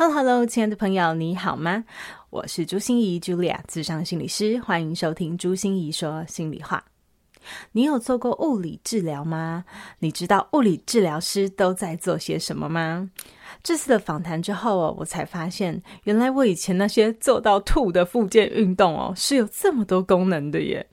Hello，Hello，亲爱的朋友，你好吗？我是朱心怡，Julia，咨商心理师，欢迎收听朱心怡说心里话。你有做过物理治疗吗？你知道物理治疗师都在做些什么吗？这次的访谈之后哦，我才发现，原来我以前那些做到吐的复健运动哦，是有这么多功能的耶。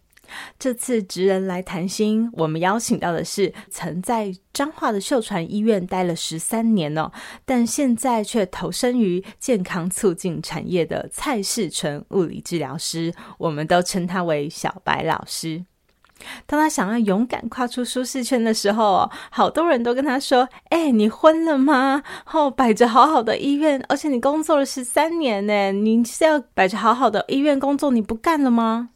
这次职人来谈心，我们邀请到的是曾在彰化的秀传医院待了十三年哦，但现在却投身于健康促进产业的蔡世纯物理治疗师，我们都称他为小白老师。当他想要勇敢跨出舒适圈的时候，好多人都跟他说：“哎，你昏了吗？哦，摆着好好的医院，而且你工作了十三年呢，你是要摆着好好的医院工作，你不干了吗？”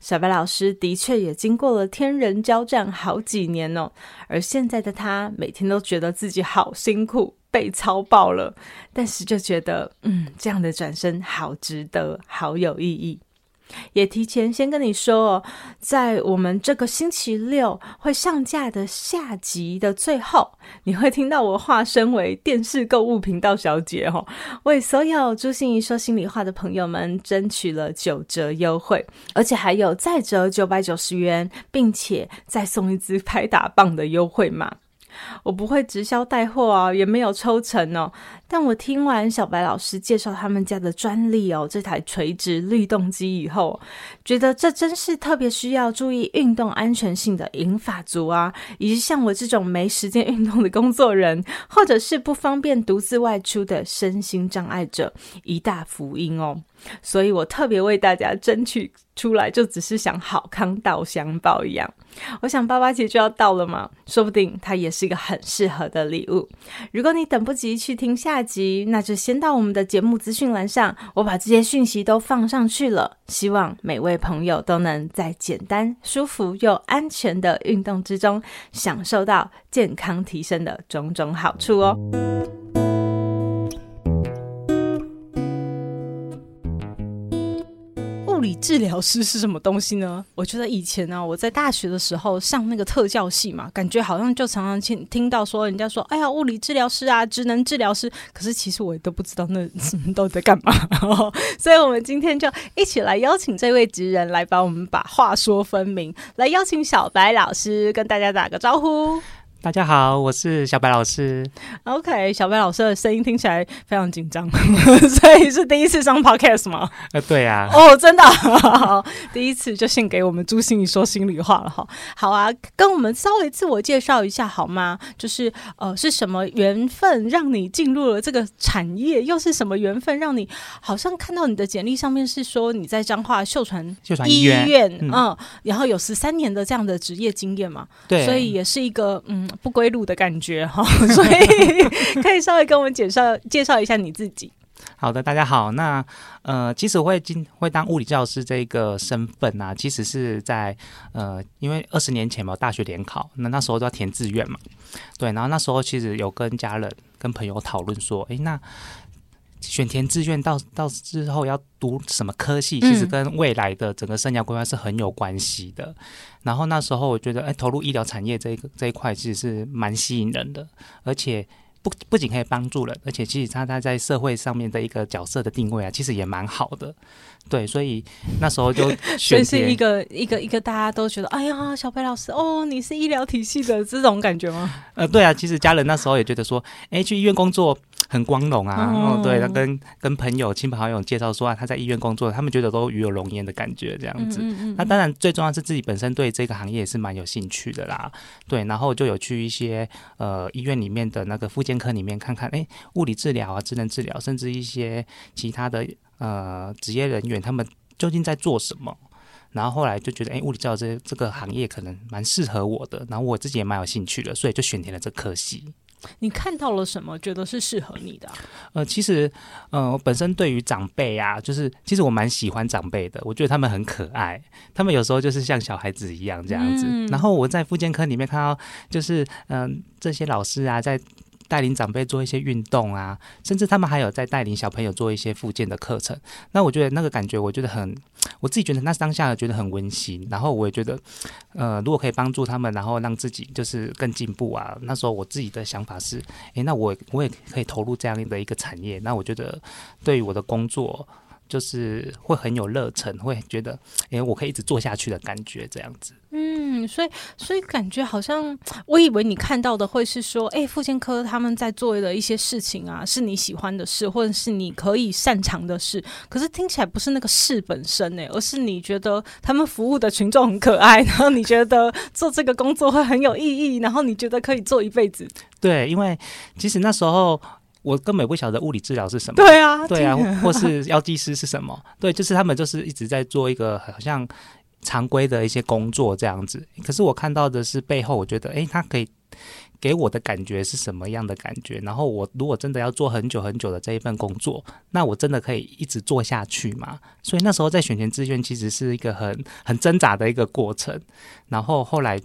小白老师的确也经过了天人交战好几年哦，而现在的他每天都觉得自己好辛苦，被操爆了，但是就觉得，嗯，这样的转身好值得，好有意义。也提前先跟你说哦，在我们这个星期六会上架的下集的最后，你会听到我化身为电视购物频道小姐哦，为所有朱心怡说心里话的朋友们争取了九折优惠，而且还有再折九百九十元，并且再送一支拍打棒的优惠码。我不会直销带货啊，也没有抽成哦。但我听完小白老师介绍他们家的专利哦，这台垂直律动机以后，觉得这真是特别需要注意运动安全性的银发族啊，以及像我这种没时间运动的工作人，或者是不方便独自外出的身心障碍者，一大福音哦。所以我特别为大家争取出来，就只是想好康道相报一样。我想八八节就要到了嘛，说不定它也是一个很适合的礼物。如果你等不及去听下集，那就先到我们的节目资讯栏上，我把这些讯息都放上去了。希望每位朋友都能在简单、舒服又安全的运动之中，享受到健康提升的种种好处哦。物理治疗师是什么东西呢？我觉得以前呢、啊，我在大学的时候上那个特教系嘛，感觉好像就常常听听到说人家说，哎呀，物理治疗师啊，职能治疗师。可是其实我都不知道那 到底在干嘛。所以，我们今天就一起来邀请这位职人来帮我们把话说分明，来邀请小白老师跟大家打个招呼。大家好，我是小白老师。OK，小白老师的声音听起来非常紧张，所以是第一次上 Podcast 吗？呃，对呀、啊。哦，真的，好，第一次就献给我们朱心怡说心里话了哈。好啊，跟我们稍微自我介绍一下好吗？就是呃，是什么缘分让你进入了这个产业？又是什么缘分让你好像看到你的简历上面是说你在彰化秀传秀传医院，嗯，嗯，然后有十三年的这样的职业经验嘛？对，所以也是一个嗯。不归路的感觉哈，所以可以稍微跟我们介绍介绍一下你自己。好的，大家好。那呃，其实我会经会当物理教师这个身份啊，其实是在呃，因为二十年前嘛，大学联考，那那时候都要填志愿嘛。对，然后那时候其实有跟家人、跟朋友讨论说，哎，那。选填志愿到到之后要读什么科系，其实跟未来的整个生涯规划是很有关系的。嗯、然后那时候我觉得，哎，投入医疗产业这一个这一块其实是蛮吸引人的，而且不不仅可以帮助人，而且其实他他在社会上面的一个角色的定位啊，其实也蛮好的。对，所以那时候就 选是一个一个一个大家都觉得，哎呀，小白老师哦，你是医疗体系的这种感觉吗？呃，对啊，其实家人那时候也觉得说，哎，去医院工作。很光荣啊，哦，对，他跟跟朋友、亲朋好友介绍说啊，他在医院工作，他们觉得都与有荣焉的感觉这样子。嗯嗯嗯，那当然，最重要是自己本身对这个行业也是蛮有兴趣的啦。对，然后就有去一些呃医院里面的那个复健科里面看看，哎，物理治疗啊、智能治疗，甚至一些其他的呃职业人员，他们究竟在做什么？然后后来就觉得，哎，物理教育这这个行业可能蛮适合我的，然后我自己也蛮有兴趣的，所以就选填了这科系。你看到了什么？觉得是适合你的、啊？呃，其实，呃，我本身对于长辈啊，就是其实我蛮喜欢长辈的。我觉得他们很可爱，他们有时候就是像小孩子一样这样子。嗯、然后我在复健科里面看到，就是嗯、呃，这些老师啊，在。带领长辈做一些运动啊，甚至他们还有在带领小朋友做一些复健的课程。那我觉得那个感觉，我觉得很，我自己觉得那当下觉得很温馨。然后我也觉得，呃，如果可以帮助他们，然后让自己就是更进步啊。那时候我自己的想法是，诶，那我我也可以投入这样的一个产业。那我觉得对于我的工作，就是会很有热忱，会觉得，诶，我可以一直做下去的感觉，这样子。嗯，所以所以感觉好像，我以为你看到的会是说，哎，妇健科他们在做的一些事情啊，是你喜欢的事，或者是你可以擅长的事。可是听起来不是那个事本身呢，而是你觉得他们服务的群众很可爱，然后你觉得做这个工作会很有意义，然后你觉得可以做一辈子。对，因为其实那时候我根本不晓得物理治疗是什么。对啊，对啊，或是药剂师是什么？对，就是他们就是一直在做一个好像。常规的一些工作这样子，可是我看到的是背后，我觉得，诶，他可以给我的感觉是什么样的感觉？然后我如果真的要做很久很久的这一份工作，那我真的可以一直做下去吗？所以那时候在选填志愿，其实是一个很很挣扎的一个过程。然后后来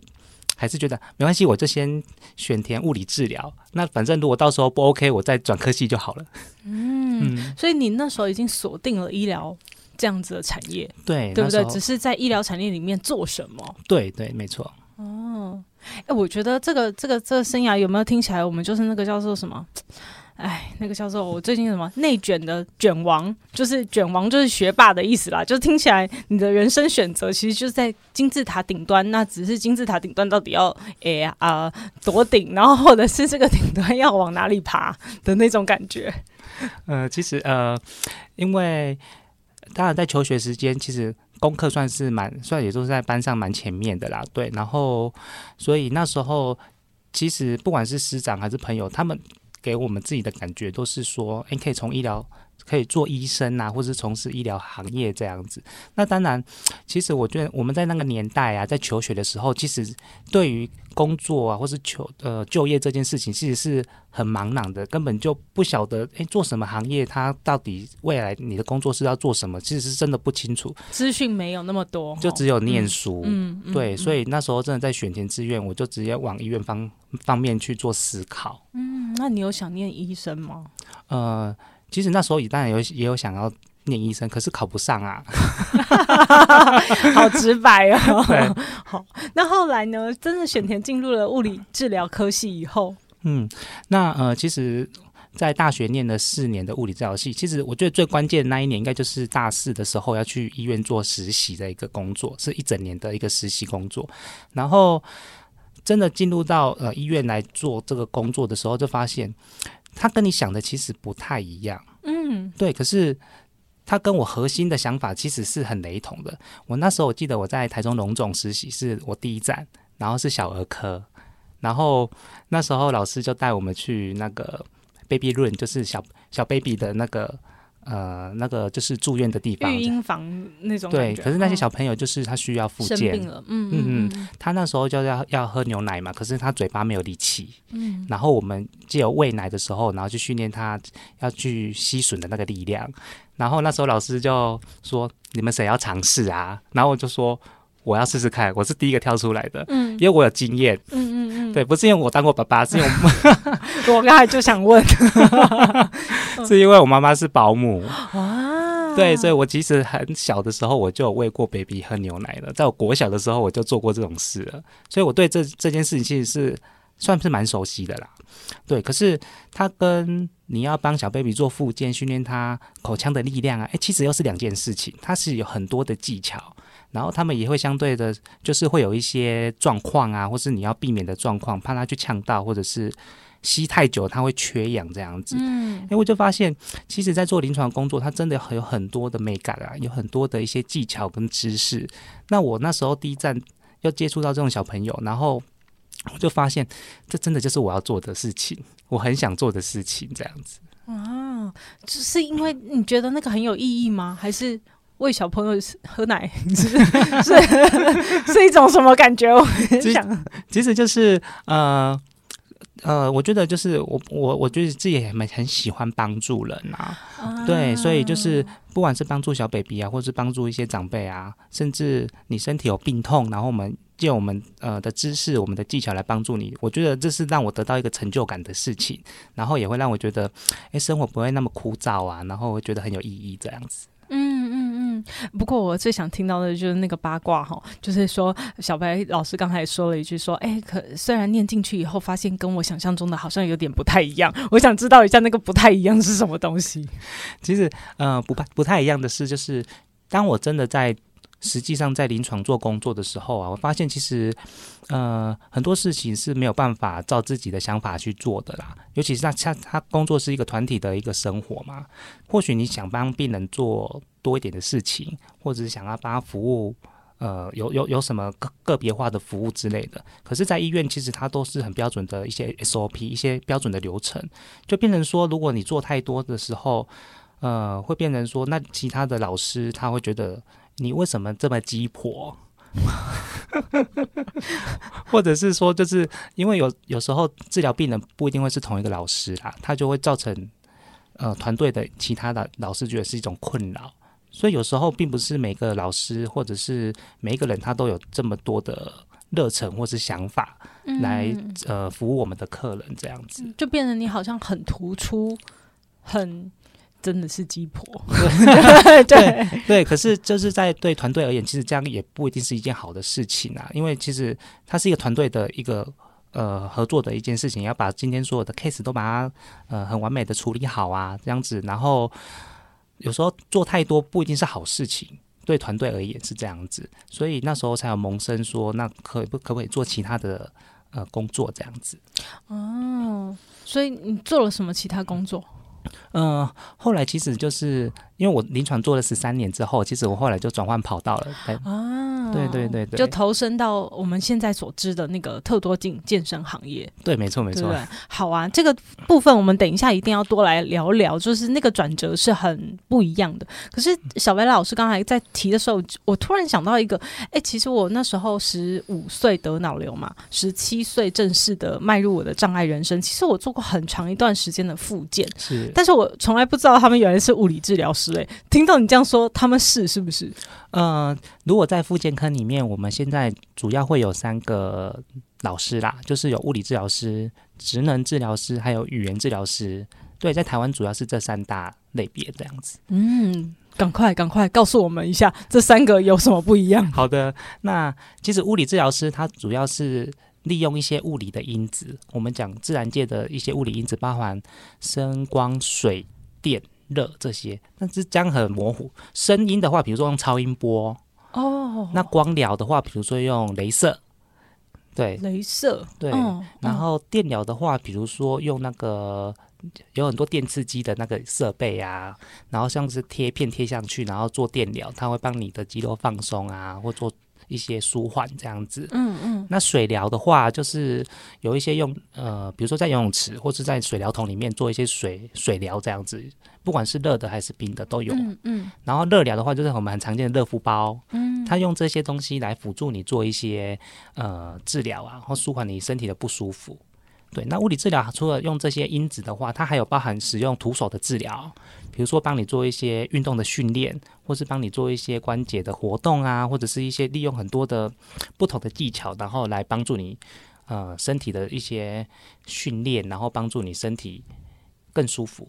还是觉得没关系，我就先选填物理治疗。那反正如果到时候不 OK，我再转科系就好了。嗯，嗯，所以你那时候已经锁定了医疗。这样子的产业，对对不对？只是在医疗产业里面做什么？对对，没错。哦，哎，我觉得这个这个这个生涯有没有听起来，我们就是那个叫做什么？哎，那个叫做我最近什么内卷的卷王，就是卷王就是学霸的意思啦。就听起来你的人生选择其实就是在金字塔顶端，那只是金字塔顶端到底要哎啊多顶，然后或者是这个顶端要往哪里爬的那种感觉。呃，其实呃，因为。当然，在求学时间，其实功课算是蛮，算也都是在班上蛮前面的啦。对，然后，所以那时候，其实不管是师长还是朋友，他们给我们自己的感觉都是说，诶，可以从医疗。可以做医生啊，或是从事医疗行业这样子。那当然，其实我觉得我们在那个年代啊，在求学的时候，其实对于工作啊，或是求呃就业这件事情，其实是很茫然的，根本就不晓得诶，做什么行业，他到底未来你的工作是要做什么，其实是真的不清楚。资讯没有那么多，就只有念书。嗯，嗯对，嗯、所以那时候真的在选填志愿，我就直接往医院方方面去做思考。嗯，那你有想念医生吗？呃。其实那时候也当然有也有想要念医生，可是考不上啊，好直白哦。对 好，那后来呢？真的选填进入了物理治疗科系以后，嗯，那呃，其实，在大学念了四年的物理治疗系，其实我觉得最关键的那一年，应该就是大四的时候要去医院做实习的一个工作，是一整年的一个实习工作。然后真的进入到呃医院来做这个工作的时候，就发现。他跟你想的其实不太一样，嗯，对。可是他跟我核心的想法其实是很雷同的。我那时候我记得我在台中龙总实习是我第一站，然后是小儿科，然后那时候老师就带我们去那个 baby room，就是小小 baby 的那个。呃，那个就是住院的地方，育婴房那种。对，可是那些小朋友就是他需要复健，了，嗯嗯嗯，他那时候就要要喝牛奶嘛，可是他嘴巴没有力气，嗯，然后我们借由喂奶的时候，然后去训练他要去吸吮的那个力量，然后那时候老师就说：“你们谁要尝试啊？”然后我就说。我要试试看，我是第一个跳出来的，嗯，因为我有经验，嗯嗯嗯，对，不是因为我当过爸爸，是因为我，我刚才就想问，是因为我妈妈是保姆，啊，对，所以我其实很小的时候我就有喂过 baby 喝牛奶了，在我国小的时候我就做过这种事了，所以我对这这件事情其实是算是蛮熟悉的啦，对，可是他跟你要帮小 baby 做复健，训练他口腔的力量啊，哎，其实又是两件事情，它是有很多的技巧。然后他们也会相对的，就是会有一些状况啊，或是你要避免的状况，怕他去呛到，或者是吸太久，他会缺氧这样子。嗯，哎，我就发现，其实，在做临床工作，他真的有很多的美感啊，有很多的一些技巧跟知识。那我那时候第一站要接触到这种小朋友，然后我就发现，这真的就是我要做的事情，我很想做的事情，这样子。啊，只是因为你觉得那个很有意义吗？还是？喂小朋友喝奶 是是 是一种什么感觉？我想，其实就是呃呃，我觉得就是我我我觉得自己也很很喜欢帮助人啊，啊对，所以就是不管是帮助小 baby 啊，或是帮助一些长辈啊，甚至你身体有病痛，然后我们借我们呃的知识、我们的技巧来帮助你，我觉得这是让我得到一个成就感的事情，然后也会让我觉得，哎，生活不会那么枯燥啊，然后我觉得很有意义这样子。不过我最想听到的就是那个八卦哈，就是说小白老师刚才说了一句说，哎，可虽然念进去以后发现跟我想象中的好像有点不太一样，我想知道一下那个不太一样是什么东西。其实呃不不太一样的是，就是当我真的在。实际上，在临床做工作的时候啊，我发现其实，呃，很多事情是没有办法照自己的想法去做的啦。尤其是他他他工作是一个团体的一个生活嘛，或许你想帮病人做多一点的事情，或者是想要帮他服务，呃，有有有什么个个别化的服务之类的。可是，在医院其实它都是很标准的一些 SOP，一些标准的流程，就变成说，如果你做太多的时候，呃，会变成说，那其他的老师他会觉得。你为什么这么鸡婆？或者是说，就是因为有有时候治疗病人不一定会是同一个老师啦，他就会造成呃团队的其他的老师觉得是一种困扰，所以有时候并不是每个老师或者是每一个人他都有这么多的热忱或是想法来、嗯、呃服务我们的客人这样子，就变得你好像很突出，很。真的是鸡婆，对对对，可是就是在对团队而言，其实这样也不一定是一件好的事情啊。因为其实它是一个团队的一个呃合作的一件事情，要把今天所有的 case 都把它呃很完美的处理好啊，这样子。然后有时候做太多不一定是好事情，对团队而言是这样子。所以那时候才有萌生说，那可不可不可以做其他的呃工作这样子？哦，所以你做了什么其他工作？嗯、呃，后来其实就是因为我临床做了十三年之后，其实我后来就转换跑道了。啊，对对对对，就投身到我们现在所知的那个特多镜健身行业。对，没错没错。对，好啊，这个部分我们等一下一定要多来聊聊，就是那个转折是很不一样的。可是小白老师刚才在提的时候，我突然想到一个，哎，其实我那时候十五岁得脑瘤嘛，十七岁正式的迈入我的障碍人生。其实我做过很长一段时间的复健，是。但是我从来不知道他们原来是物理治疗师诶、欸，听到你这样说，他们是是不是？呃，如果在复健科里面，我们现在主要会有三个老师啦，就是有物理治疗师、职能治疗师，还有语言治疗师。对，在台湾主要是这三大类别这样子。嗯，赶快赶快告诉我们一下，这三个有什么不一样？好的，那其实物理治疗师他主要是。利用一些物理的因子，我们讲自然界的一些物理因子，包含声、光、水、电、热这些，但是这样很模糊。声音的话，比如说用超音波哦，那光疗的话，比如说用镭射，对，镭射，对。哦、然后电疗的话，比如说用那个有很多电刺激的那个设备啊，然后像是贴片贴上去，然后做电疗，它会帮你的肌肉放松啊，或做。一些舒缓这样子，嗯嗯，那水疗的话，就是有一些用呃，比如说在游泳池或是在水疗桶里面做一些水水疗这样子，不管是热的还是冰的都有，嗯嗯。然后热疗的话，就是我们很常见的热敷包，嗯，它用这些东西来辅助你做一些呃治疗啊，或舒缓你身体的不舒服。对，那物理治疗除了用这些因子的话，它还有包含使用徒手的治疗，比如说帮你做一些运动的训练，或是帮你做一些关节的活动啊，或者是一些利用很多的不同的技巧，然后来帮助你呃身体的一些训练，然后帮助你身体更舒服。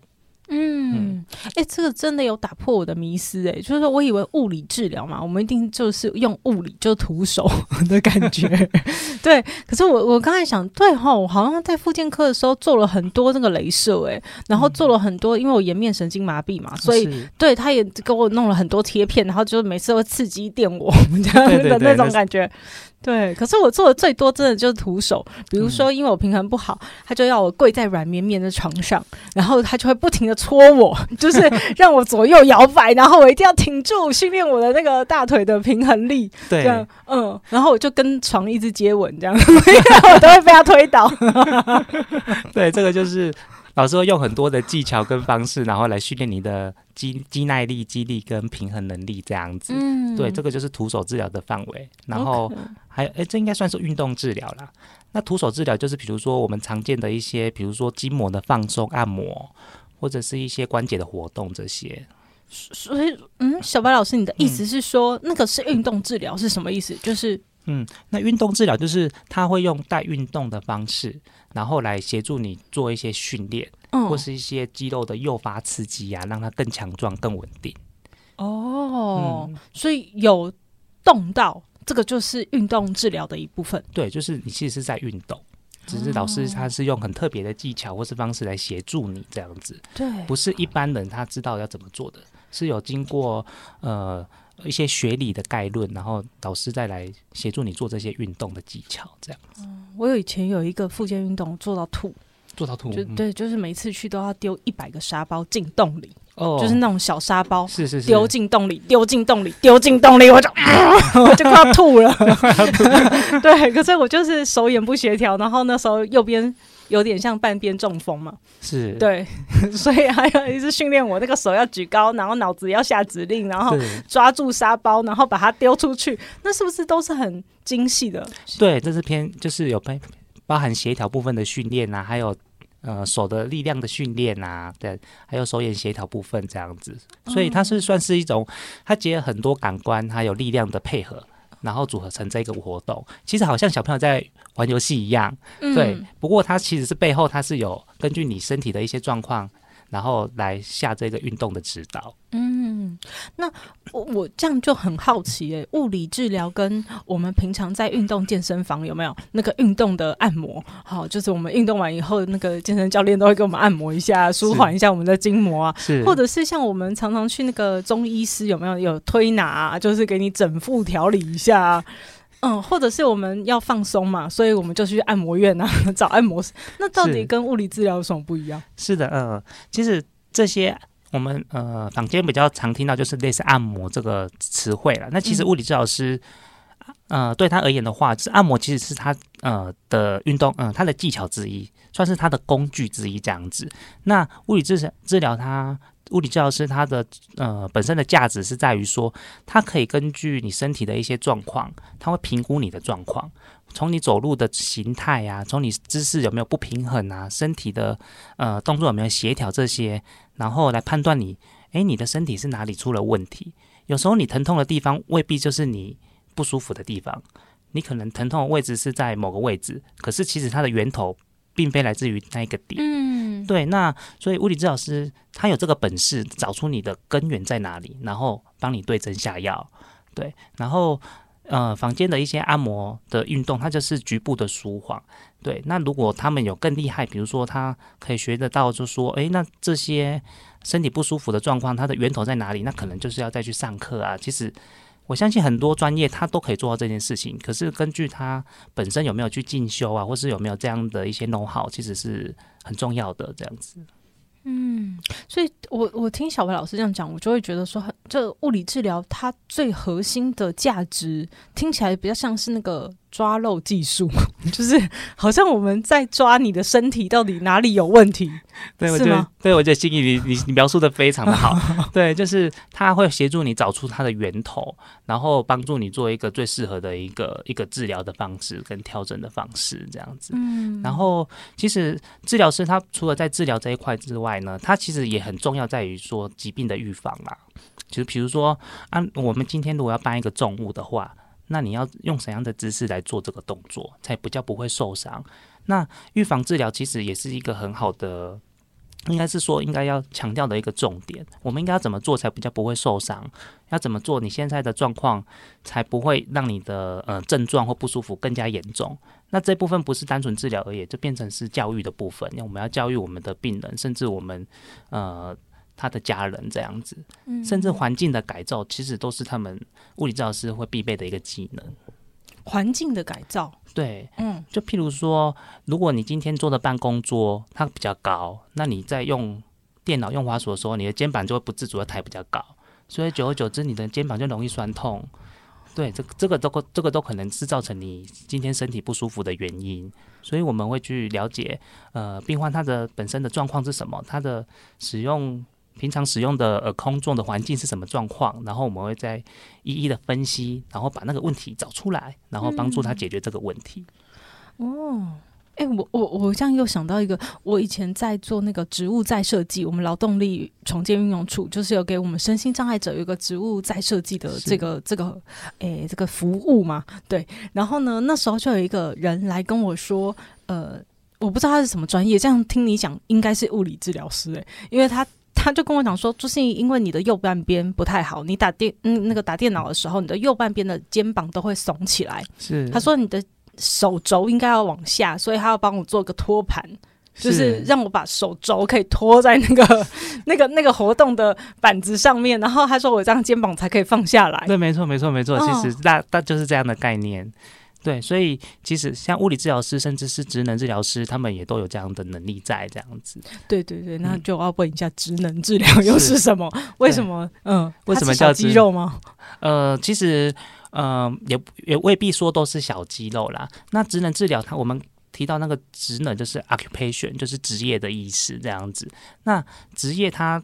嗯，哎、欸，这个真的有打破我的迷思哎，就是说我以为物理治疗嘛，我们一定就是用物理就徒手 的感觉，对。可是我我刚才想，对哈，我好像在复健科的时候做了很多那个镭射哎，然后做了很多，因为我颜面神经麻痹嘛，所以对他也给我弄了很多贴片，然后就每次都会刺激电我 这样的那种感觉。对，可是我做的最多真的就是徒手，比如说因为我平衡不好，他就要我跪在软绵绵的床上，然后他就会不停的搓我，就是 让我左右摇摆，然后我一定要挺住，训练我的那个大腿的平衡力。对，这样，嗯，然后我就跟床一直接吻，这样，我都会被他推倒。对，这个就是老师会用很多的技巧跟方式，然后来训练你的肌肌耐力、肌力跟平衡能力这样子。嗯，对，这个就是徒手治疗的范围。然后还有，哎、okay，这应该算是运动治疗啦。那徒手治疗就是比如说我们常见的一些，比如说筋膜的放松、按摩，或者是一些关节的活动这些。所以，嗯，小白老师，你的意思是说，嗯、那个是运动治疗是什么意思？就是。嗯，那运动治疗就是他会用带运动的方式，然后来协助你做一些训练，嗯，或是一些肌肉的诱发刺激啊，让它更强壮、更稳定。哦、嗯，所以有动到这个就是运动治疗的一部分。对，就是你其实是在运动，只是老师他是用很特别的技巧或是方式来协助你这样子。对，不是一般人他知道要怎么做的，是有经过呃。一些学理的概论，然后导师再来协助你做这些运动的技巧，这样子。嗯，我有以前有一个复健运动做到吐，做到吐，就对，就是每次去都要丢一百个沙包进洞里，哦，就是那种小沙包，是是是，丢进洞里，丢进洞里，丢进洞里，我就我 就快要吐了，对，可是我就是手眼不协调，然后那时候右边。有点像半边中风嘛，是。对，所以还有一直训练我那个手要举高，然后脑子要下指令，然后抓住沙包，然后把它丢出去，那是不是都是很精细的？对，这是偏就是有包包含协调部分的训练啊，还有呃手的力量的训练啊，对，还有手眼协调部分这样子，所以它是算是一种，它结合很多感官还有力量的配合。然后组合成这个活动，其实好像小朋友在玩游戏一样，嗯，对。不过它其实是背后，它是有根据你身体的一些状况。然后来下这个运动的指导。嗯，那我我这样就很好奇诶，物理治疗跟我们平常在运动健身房有没有那个运动的按摩？好，就是我们运动完以后，那个健身教练都会给我们按摩一下，舒缓一下我们的筋膜啊。是，或者是像我们常常去那个中医师有没有有推拿啊，就是给你整副调理一下啊。嗯，或者是我们要放松嘛，所以我们就去按摩院啊，找按摩师。那到底跟物理治疗有什么不一样？是，是的，嗯、呃，其实这些我们呃坊间比较常听到就是类似按摩这个词汇了。那其实物理治疗师，嗯、呃，对他而言的话，是按摩其实是他呃的运动，嗯、呃，他的技巧之一，算是他的工具之一这样子。那物理治治疗他。物理治疗师他的呃本身的价值是在于说，他可以根据你身体的一些状况，他会评估你的状况，从你走路的形态啊，从你姿势有没有不平衡啊，身体的呃动作有没有协调这些，然后来判断你，诶，你的身体是哪里出了问题。有时候你疼痛的地方未必就是你不舒服的地方，你可能疼痛的位置是在某个位置，可是其实它的源头。并非来自于那一个点，对，那所以物理治疗师他有这个本事，找出你的根源在哪里，然后帮你对症下药，对，然后呃，房间的一些按摩的运动，它就是局部的舒缓，对，那如果他们有更厉害，比如说他可以学得到，就说，诶，那这些身体不舒服的状况，它的源头在哪里？那可能就是要再去上课啊，其实。我相信很多专业他都可以做到这件事情，可是根据他本身有没有去进修啊，或是有没有这样的一些 know how，其实是很重要的。这样子，嗯，所以我我听小白老师这样讲，我就会觉得说，这物理治疗它最核心的价值，听起来比较像是那个。抓漏技术，就是好像我们在抓你的身体到底哪里有问题，对，我觉得，对，我觉得心怡你你你描述的非常的好，对，就是他会协助你找出它的源头，然后帮助你做一个最适合的一个一个治疗的方式跟调整的方式，这样子。嗯，然后其实治疗师他除了在治疗这一块之外呢，他其实也很重要在于说疾病的预防啦。就是比如说，啊，我们今天如果要搬一个重物的话。那你要用怎样的姿势来做这个动作，才比较不会受伤？那预防治疗其实也是一个很好的，应该是说应该要强调的一个重点。我们应该要怎么做才比较不会受伤？要怎么做你现在的状况才不会让你的呃症状或不舒服更加严重？那这部分不是单纯治疗而已，就变成是教育的部分。因为我们要教育我们的病人，甚至我们呃。他的家人这样子，甚至环境的改造，其实都是他们物理治疗师会必备的一个技能。环境的改造，对，嗯，就譬如说，如果你今天坐的办公桌它比较高，那你在用电脑用滑鼠的时候，你的肩膀就会不自主的抬比较高，所以久而久之，你的肩膀就容易酸痛。对，这这个都这个都可能是造成你今天身体不舒服的原因，所以我们会去了解，呃，病患他的本身的状况是什么，他的使用平常使用的呃空中的环境是什么状况，然后我们会再一一的分析，然后把那个问题找出来，然后帮助他解决这个问题。嗯、哦。哎、欸，我我我这样又想到一个，我以前在做那个植物再设计，我们劳动力重建运用处就是有给我们身心障碍者有一个植物再设计的这个这个，哎、欸，这个服务嘛，对。然后呢，那时候就有一个人来跟我说，呃，我不知道他是什么专业，这样听你讲应该是物理治疗师哎、欸，因为他他就跟我讲说，朱信因为你的右半边不太好，你打电嗯那个打电脑的时候，你的右半边的肩膀都会耸起来，是。他说你的。手肘应该要往下，所以他要帮我做个托盘，就是让我把手肘可以托在那个、那个、那个活动的板子上面。然后他说我这样肩膀才可以放下来。对，没错，没错，没错。哦、其实那那就是这样的概念。对，所以其实像物理治疗师，甚至是职能治疗师，他们也都有这样的能力在这样子。对对对，那就要问一下，职能治疗又是什么？为什么？嗯，为什么叫肌肉吗？呃，其实。嗯，也也未必说都是小肌肉啦。那职能治疗，它我们提到那个职能就是 occupation，就是职业的意思这样子。那职业它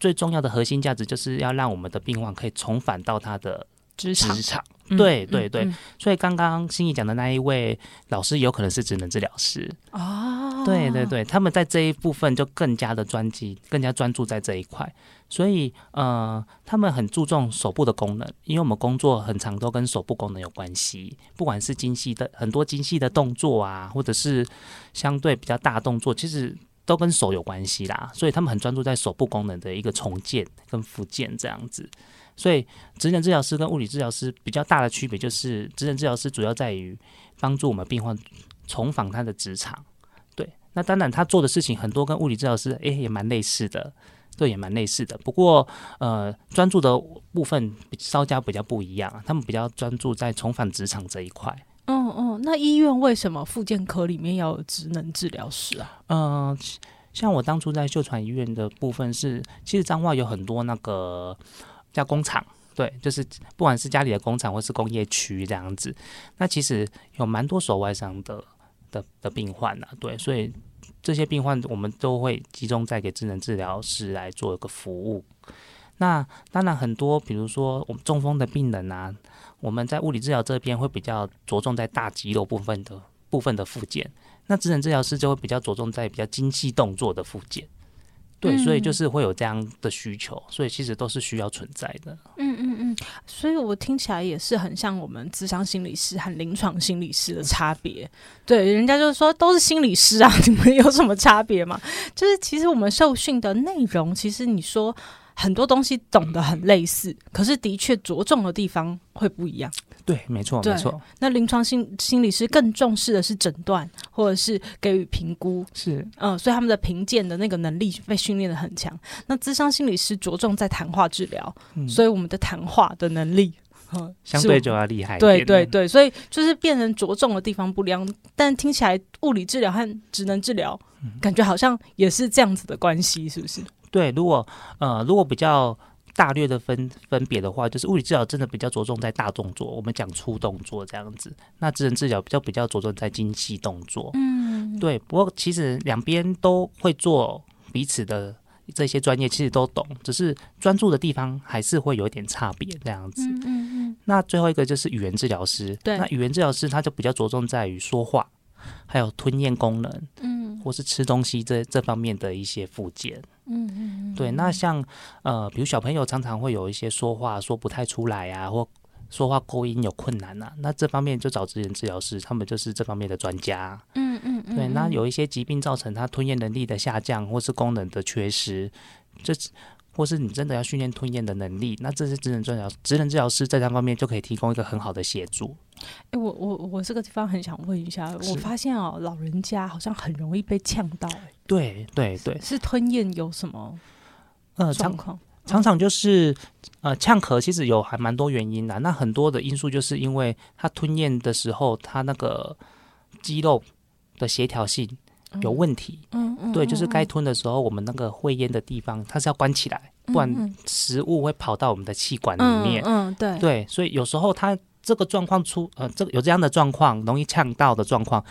最重要的核心价值就是要让我们的病患可以重返到他的职场。对对对，所以刚刚心怡讲的那一位老师有可能是职能治疗师哦。对对对，他们在这一部分就更加的专精，更加专注在这一块。所以，呃，他们很注重手部的功能，因为我们工作很长都跟手部功能有关系，不管是精细的很多精细的动作啊，或者是相对比较大动作，其实都跟手有关系啦。所以他们很专注在手部功能的一个重建跟复健这样子。所以，职能治疗师跟物理治疗师比较大的区别就是，职能治疗师主要在于帮助我们病患重返他的职场。对，那当然他做的事情很多跟物理治疗师诶、欸、也蛮类似的。对，也蛮类似的。不过，呃，专注的部分稍加比较不一样，他们比较专注在重返职场这一块。嗯嗯，那医院为什么复健科里面要有职能治疗师啊？嗯、呃，像我当初在秀传医院的部分是，其实彰化有很多那个叫工厂，对，就是不管是家里的工厂或是工业区这样子，那其实有蛮多手外伤的的的病患呐、啊，对，所以。这些病患我们都会集中在给智能治疗师来做一个服务。那当然很多，比如说我们中风的病人啊，我们在物理治疗这边会比较着重在大肌肉部分的部分的复健，那智能治疗师就会比较着重在比较精细动作的复健。对，所以就是会有这样的需求，所以其实都是需要存在的。嗯嗯嗯，所以我听起来也是很像我们智商心理师和临床心理师的差别。对，人家就是说都是心理师啊，你们有什么差别吗？就是其实我们受训的内容，其实你说。很多东西懂得很类似，可是的确着重的地方会不一样。对，没错，没错。那临床心心理师更重视的是诊断，或者是给予评估。是，嗯，所以他们的评鉴的那个能力被训练的很强。那智商心理师着重在谈话治疗，嗯，所以我们的谈话的能力，嗯，相对就要厉害。对对对，所以就是变成着重的地方不一样。但听起来物理治疗和职能治疗，嗯，感觉好像也是这样子的关系，是不是？对，如果呃，如果比较大略的分分别的话，就是物理治疗真的比较着重在大动作，我们讲粗动作这样子。那职能治疗比较比较着重在精细动作。嗯，对。不过其实两边都会做彼此的这些专业，其实都懂，只是专注的地方还是会有一点差别这样子。嗯嗯嗯。那最后一个就是语言治疗师。对。那语言治疗师他就比较着重在于说话，还有吞咽功能，嗯，或是吃东西这这方面的一些附件。嗯嗯，对，那像呃，比如小朋友常常会有一些说话说不太出来啊，或说话勾音有困难啊，那这方面就找职能治疗师，他们就是这方面的专家。嗯嗯嗯，对，那有一些疾病造成他吞咽能力的下降，或是功能的缺失，这或是你真的要训练吞咽的能力，那这些职能治疗职能治疗师在这方面就可以提供一个很好的协助。哎，我我我这个地方很想问一下，我发现哦，老人家好像很容易被呛到。对对对，是吞咽有什么呃状况？常常就是呃呛咳，其实有还蛮多原因的。那很多的因素就是因为他吞咽的时候，他那个肌肉的协调性有问题。嗯嗯，对，就是该吞的时候，我们那个会咽的地方它是要关起来，不然食物会跑到我们的气管里面。嗯，对对，所以有时候它。这个状况出呃，这个有这样的状况，容易呛到的状况，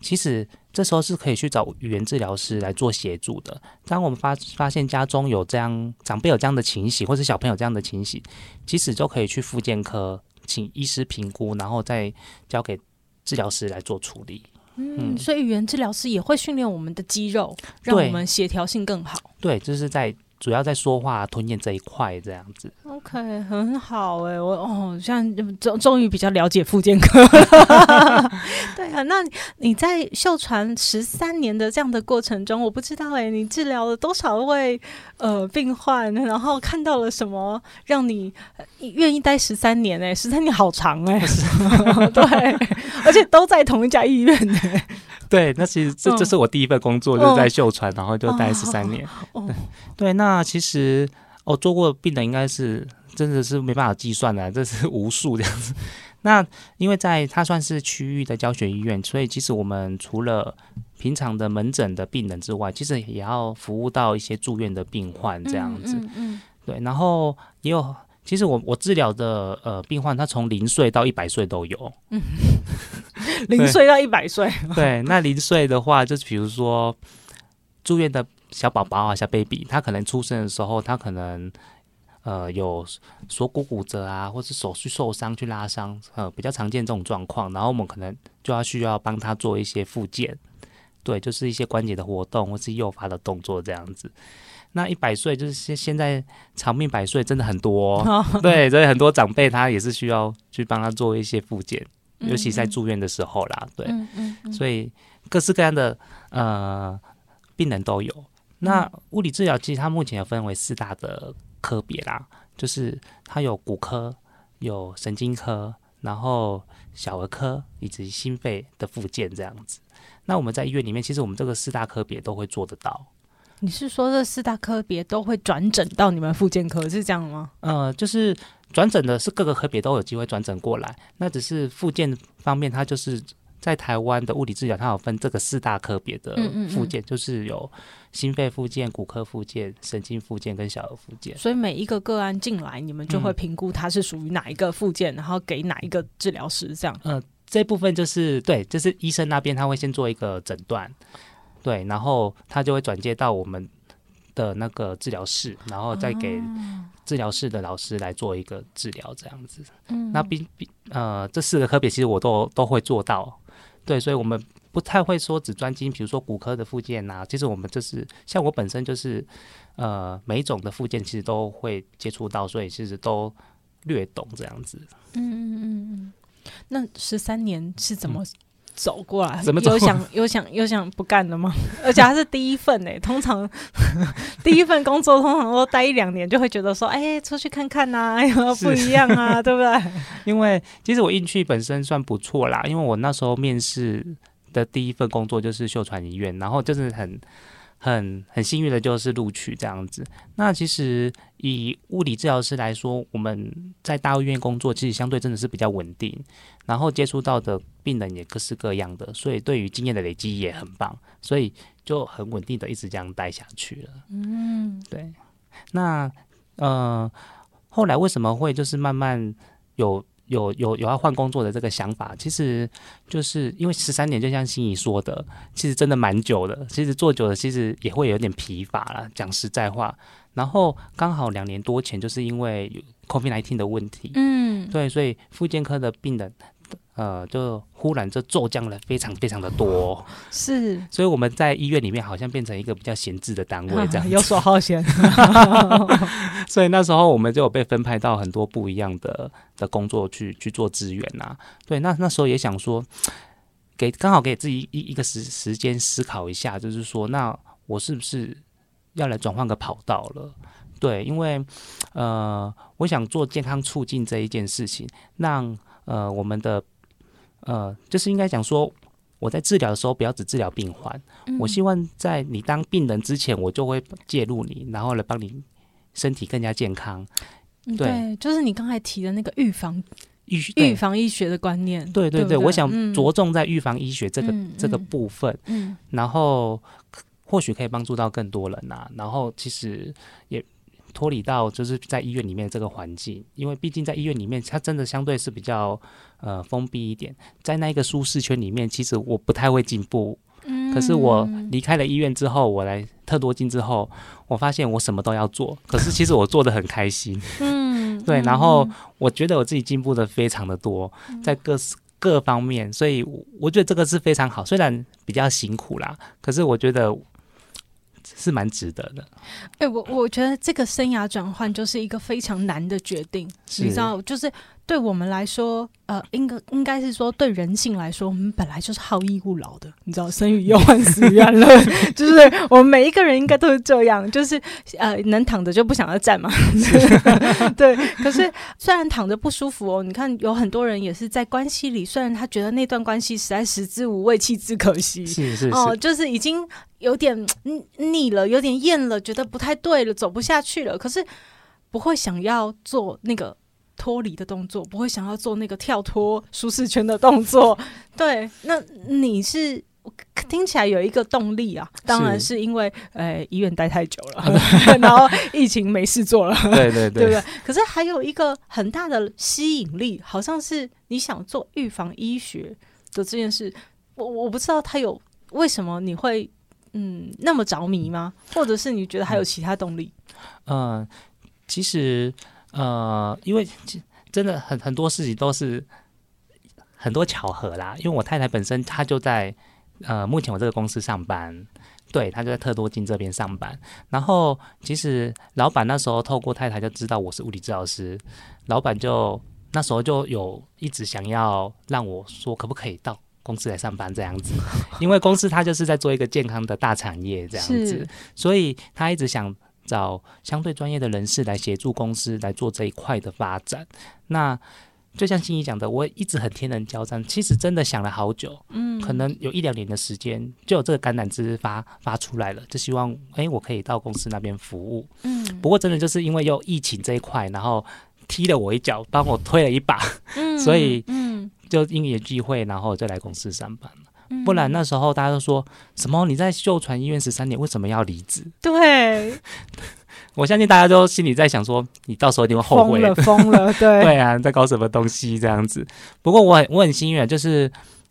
其实这时候是可以去找语言治疗师来做协助的。当我们发发现家中有这样长辈有这样的情形，或是小朋友这样的情形，其实就可以去复健科请医师评估，然后再交给治疗师来做处理。嗯，所以语言治疗师也会训练我们的肌肉，让我们协调性更好。对，就是在。主要在说话、吞咽这一块这样子。OK，很好哎、欸，我哦，现在终终于比较了解复健科了。对啊，那你在秀传十三年的这样的过程中，我不知道哎、欸，你治疗了多少位呃病患，然后看到了什么，让你愿意待十三年哎、欸，十三年好长哎、欸，对，而且都在同一家医院呢、欸。对，那其实这这是我第一份工作，哦、就是在秀传，然后就待十三年。哦、对，对，那其实我、哦、做过病人应该是真的是没办法计算的，这是无数这样子。那因为在它算是区域的教学医院，所以其实我们除了平常的门诊的病人之外，其实也要服务到一些住院的病患这样子。嗯嗯嗯、对，然后也有。其实我我治疗的呃病患，他从零岁到一百岁都有。嗯，零岁到一百岁。对，那零岁的话，就是比如说住院的小宝宝啊，小 baby，他可能出生的时候，他可能呃有锁骨骨折啊，或是手去受伤去拉伤，呃比较常见这种状况，然后我们可能就要需要帮他做一些复健，对，就是一些关节的活动或是诱发的动作这样子。那一百岁就是现现在长命百岁真的很多，哦，对，所以很多长辈他也是需要去帮他做一些复健，嗯嗯，尤其在住院的时候啦，对，嗯嗯嗯，所以各式各样的呃病人都有。那物理治疗其实它目前有分为四大的科别啦，就是它有骨科、有神经科，然后小儿科以及心肺的复健这样子。那我们在医院里面，其实我们这个四大科别都会做得到。你是说这四大科别都会转诊到你们复健科是这样吗？呃，就是转诊的是各个科别都有机会转诊过来，那只是复健方面，它就是在台湾的物理治疗，它有分这个四大科别的复健，嗯嗯嗯，就是有心肺复健、骨科复健、神经复健跟小儿复健。所以每一个个案进来，你们就会评估它是属于哪一个复健，嗯、然后给哪一个治疗师这样。呃，这部分就是对，就是医生那边他会先做一个诊断。对，然后他就会转接到我们的那个治疗室，然后再给治疗室的老师来做一个治疗，这样子。嗯，那比比呃，这四个科别其实我都都会做到。对，所以我们不太会说只专精，比如说骨科的附件呐。其实我们就是像我本身就是呃，每一种的附件其实都会接触到，所以其实都略懂这样子。嗯嗯嗯嗯。那十三年是怎么？嗯走过来，怎么走？有想有想有想不干了吗？而且还是第一份呢、欸。通常 第一份工作通常都待一两年，就会觉得说，哎、欸，出去看看呐、啊，有没有不一样啊？对不对？因为其实我运气本身算不错啦，因为我那时候面试的第一份工作就是秀传医院，然后就是很。很很幸运的就是录取这样子。那其实以物理治疗师来说，我们在大医院工作，其实相对真的是比较稳定，然后接触到的病人也各式各样的，所以对于经验的累积也很棒，所以就很稳定的一直这样待下去了。嗯，对。那呃，后来为什么会就是慢慢有？有有有要换工作的这个想法，其实就是因为十三年，就像心怡说的，其实真的蛮久的。其实做久了，其实也会有点疲乏了。讲实在话，然后刚好两年多前，就是因为有 COVID-19 的问题，嗯，对，所以复健科的病人。呃，就忽然就骤降了非常非常的多，是，所以我们在医院里面好像变成一个比较闲置的单位，这样游手好闲。所以那时候我们就有被分派到很多不一样的的工作去去做支援呐。对，那那时候也想说，给刚好给自己一一个时时间思考一下，就是说，那我是不是要来转换个跑道了？对，因为呃，我想做健康促进这一件事情，让呃我们的。呃，就是应该讲说，我在治疗的时候不要只治疗病患，嗯，我希望在你当病人之前，我就会介入你，然后来帮你身体更加健康。对，对就是你刚才提的那个预防预预防医学的观念。对对对，我想着重在预防医学这个、嗯、这个部分，然后或许可以帮助到更多人呐、啊。然后其实也脱离到就是在医院里面这个环境，因为毕竟在医院里面，它真的相对是比较呃封闭一点，在那一个舒适圈里面，其实我不太会进步。嗯，可是我离开了医院之后，我来特多金之后，我发现我什么都要做，可是其实我做的很开心。嗯，对，然后我觉得我自己进步的非常的多，在各各方面，所以我觉得这个是非常好，虽然比较辛苦啦，可是我觉得。是蛮值得的。哎、欸，我我觉得这个生涯转换就是一个非常难的决定，你知道，就是对我们来说，呃，应该应该是说对人性来说，我们本来就是好逸恶劳的，你知道，生于忧患，死于安乐，就是我们每一个人应该都是这样，就是呃，能躺着就不想要站嘛。对，可是虽然躺着不舒服哦，你看有很多人也是在关系里，虽然他觉得那段关系实在食之无味，弃之可惜，是是是，哦，就是已经。有点腻了，有点厌了，觉得不太对了，走不下去了。可是不会想要做那个脱离的动作，不会想要做那个跳脱舒适圈的动作。对，那你是听起来有一个动力啊，当然是因为呃医院待太久了，然后疫情没事做了，对 对对，对不对？可是还有一个很大的吸引力，好像是你想做预防医学的这件事。我我不知道他有为什么你会。嗯，那么着迷吗？或者是你觉得还有其他动力？嗯，呃、其实呃，因为真的很很多事情都是很多巧合啦。因为我太太本身她就在呃，目前我这个公司上班，对，她就在特多金这边上班。然后其实老板那时候透过太太就知道我是物理治疗师，老板就那时候就有一直想要让我说可不可以到。公司来上班这样子，因为公司他就是在做一个健康的大产业这样子，所以他一直想找相对专业的人士来协助公司来做这一块的发展。那就像心怡讲的，我一直很天人交战，其实真的想了好久，嗯，可能有一两年的时间，就有这个橄榄枝发发出来了，就希望哎、欸，我可以到公司那边服务。嗯，不过真的就是因为有疫情这一块，然后踢了我一脚，帮我推了一把，嗯，所以嗯。就因缘际会，然后就来公司上班了。嗯、不然那时候大家都说什么？你在秀传医院十三年，为什么要离职？对，我相信大家都心里在想说，你到时候一定会后悔。疯了，疯了，对对啊，在搞什么东西这样子？不过我很我很幸运，就是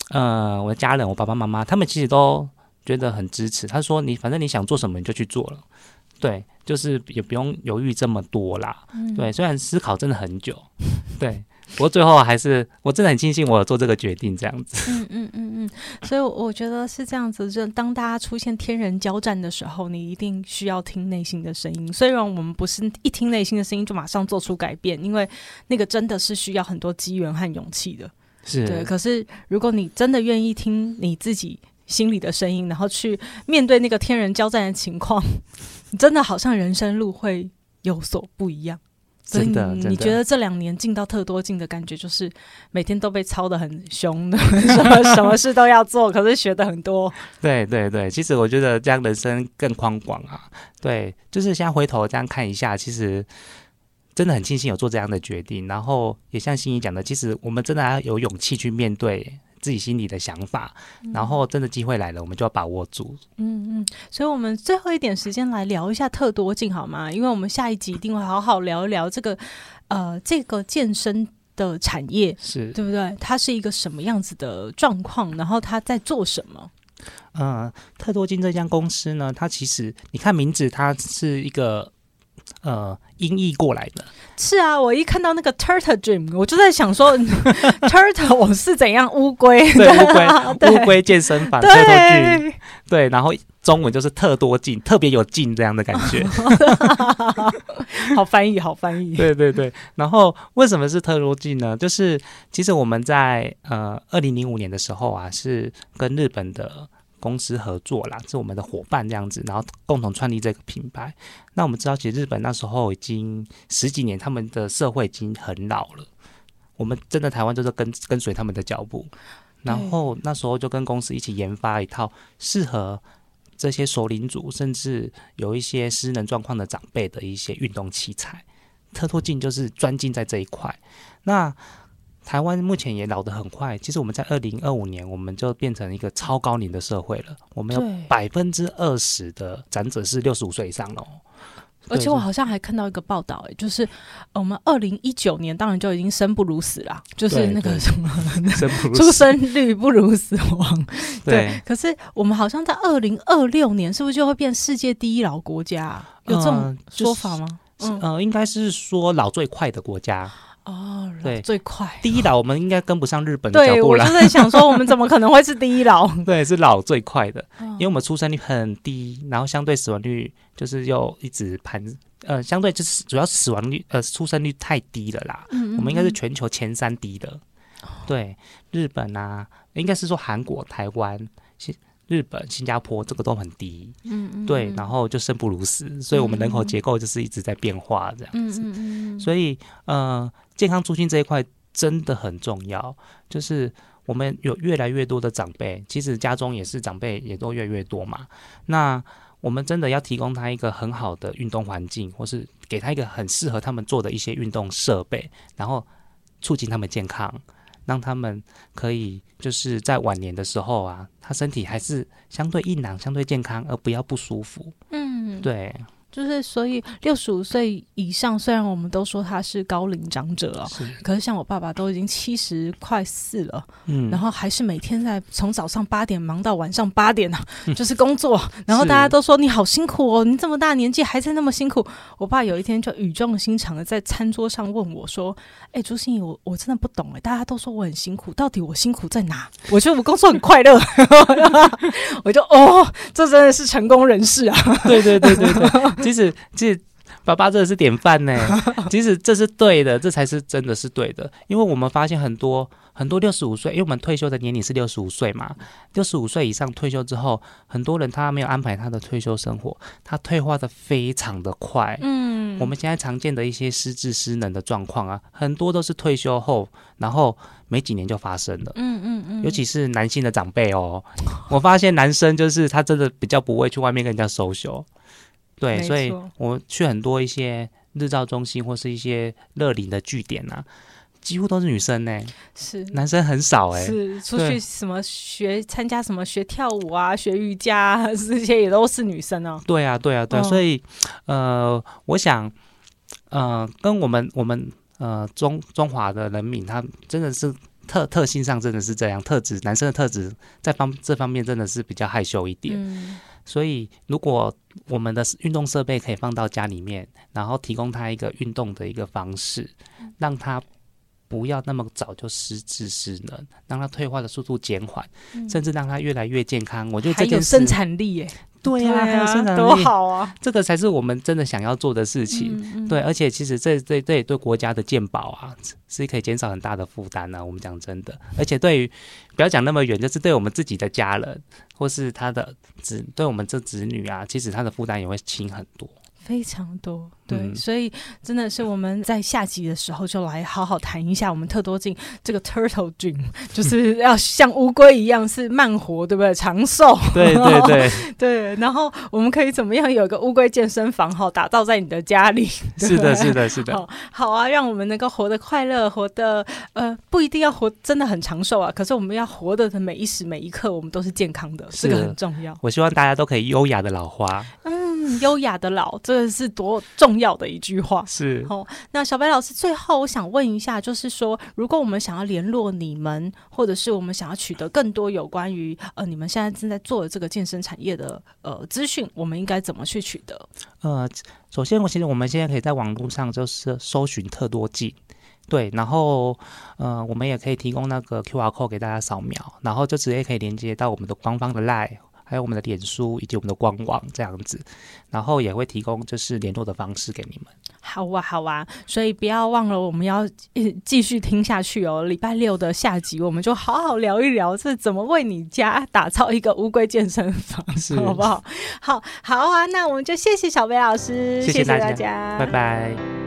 呃，我的家人，我爸爸妈妈，他们其实都觉得很支持。他说：“你反正你想做什么，你就去做了。”对，就是也不用犹豫这么多啦。嗯、对，虽然思考真的很久，对。不过最后还是，我真的很庆幸我做这个决定，这样子。嗯嗯嗯嗯，所以我觉得是这样子。就当大家出现天人交战的时候，你一定需要听内心的声音。虽然我们不是一听内心的声音就马上做出改变，因为那个真的是需要很多机缘和勇气的。是对。可是如果你真的愿意听你自己心里的声音，然后去面对那个天人交战的情况，真的好像人生路会有所不一样。所以你你觉得这两年进到特多进的感觉，就是每天都被操的很凶的，什么什么事都要做，可是学的很多。对对对，其实我觉得这样人生更宽广啊。对，就是现在回头这样看一下，其实真的很庆幸有做这样的决定。然后也像心怡讲的，其实我们真的要有勇气去面对。自己心里的想法，然后真的机会来了，我们就要把握住。嗯嗯，所以，我们最后一点时间来聊一下特多金好吗？因为我们下一集一定会好好聊一聊这个，呃，这个健身的产业是对不对？它是一个什么样子的状况？然后它在做什么？嗯、呃，特多金这家公司呢，它其实你看名字，它是一个。呃，音译过来的。是啊，我一看到那个 Turtle dream，我就在想说，Turtle 我是怎样乌龟？对，乌龟，乌龟健身房。Turtle Gym，对，然后中文就是特多劲，特别有劲这样的感觉。好翻译，好翻译。对对对。然后为什么是特多金呢？就是其实我们在呃二零零五年的时候啊，是跟日本的。公司合作啦，是我们的伙伴这样子，然后共同创立这个品牌。那我们知道，其实日本那时候已经十几年，他们的社会已经很老了。我们真的台湾就是跟跟随他们的脚步，然后那时候就跟公司一起研发一套适合这些熟龄组，甚至有一些失能状况的长辈的一些运动器材。特托镜就是专精在这一块。那台湾目前也老得很快，其实我们在二零二五年，我们就变成一个超高龄的社会了。我们有百分之二十的长者是六十五岁以上了，而且我好像还看到一个报道，哎，就是我们二零一九年当然就已经生不如死了，就是那个什么 出生率不如死亡。对，可是我们好像在二零二六年是不是就会变世界第一老国家？有这种说法吗？呃，应该是说老最快的国家。哦，对，最快第一老，我们应该跟不上日本的脚步了。对，我就在想说，我们怎么可能会是第一老？对，是老最快的，因为我们出生率很低，然后相对死亡率就是又一直盘，呃，相对就是主要死亡率，呃，出生率太低了啦。嗯，嗯，嗯，我们应该是全球前三低的。对，日本啊，应该是说韩国、台湾、新日本、新加坡这个都很低。嗯，对，然后就生不如死，所以我们人口结构就是一直在变化这样子。所以呃。健康促进这一块真的很重要，就是我们有越来越多的长辈，其实家中也是长辈也都越来越多嘛。那我们真的要提供他一个很好的运动环境，或是给他一个很适合他们做的一些运动设备，然后促进他们健康，让他们可以就是在晚年的时候啊，他身体还是相对硬朗、相对健康，而不要不舒服。嗯，对。就是，所以六十五岁以上，虽然我们都说他是高龄长者哦，是，可是像我爸爸都已经七十快四了，嗯，然后还是每天在从早上八点忙到晚上八点呢，啊，就是工作。然后大家都说你好辛苦哦，你这么大年纪还在那么辛苦。我爸有一天就语重心长的在餐桌上问我说：“哎，朱心怡，我我真的不懂哎，大家都说我很辛苦，到底我辛苦在哪？我觉得我工作很快乐。”我就哦，这真的是成功人士啊！对对对对对。其实，其实爸爸真的是典范呢。其实这是对的，这才是真的是对的。因为我们发现很多很多六十五岁，因为我们退休的年龄是六十五岁嘛。六十五岁以上退休之后，很多人他没有安排他的退休生活，他退化的非常的快。嗯，我们现在常见的一些失智失能的状况啊，很多都是退休后，然后没几年就发生了。嗯嗯嗯，尤其是男性的长辈哦，我发现男生就是他真的比较不会去外面跟人家 social。对，所以我去很多一些日照中心或是一些乐龄的据点啊，几乎都是女生呢，是。男生很少哎，是出去什么学参加什么学跳舞啊、学瑜伽这些也都是女生哦。对啊，对啊，对，所以呃，我想呃，跟我们我们呃中中华的人民，他真的是特特性上真的是这样，特质男生的特质在方这方面真的是比较害羞一点。嗯所以，如果我们的运动设备可以放到家里面，然后提供他一个运动的一个方式，让他不要那么早就失智失能，让他退化的速度减缓，甚至让他越来越健康。我觉得这件事还有生产力耶。对呀、啊，还有生产力多好啊！这个才是我们真的想要做的事情。嗯嗯、对，而且其实这这这也对国家的健保啊，是可以减少很大的负担啊。我们讲真的，而且对于不要讲那么远，就是对我们自己的家人或是他的子，对我们这子女啊，其实他的负担也会轻很多。非常多，对，嗯、所以真的是我们在下集的时候就来好好谈一下我们特多镜这个 Turtle dream，就是要像乌龟一样是慢活，对不对？长寿，对对 对对。然后我们可以怎么样有一个乌龟健身房哈，打造在你的家里？是的，是的，是的。好，好啊，让我们能够活得快乐，活得呃不一定要活真的很长寿啊，可是我们要活得的每一时每一刻，我们都是健康的，这个很重要。我希望大家都可以优雅的老花。嗯。优雅的老，这是多重要的一句话。是哦，那小白老师，最后我想问一下，就是说，如果我们想要联络你们，或者是我们想要取得更多有关于呃你们现在正在做的这个健身产业的呃资讯，我们应该怎么去取得？呃，首先，我其实我们现在可以在网络上就是搜寻特多劲，对，然后呃，我们也可以提供那个 QR code 给大家扫描，然后就直接可以连接到我们的官方的 LINE。还有我们的脸书以及我们的官网这样子，然后也会提供就是联络的方式给你们。好啊，好啊，所以不要忘了，我们要继续听下去哦。礼拜六的下集，我们就好好聊一聊，是怎么为你家打造一个乌龟健身房，好不好？好，好啊，那我们就谢谢小贝老师，谢谢大家，谢谢大家，拜拜。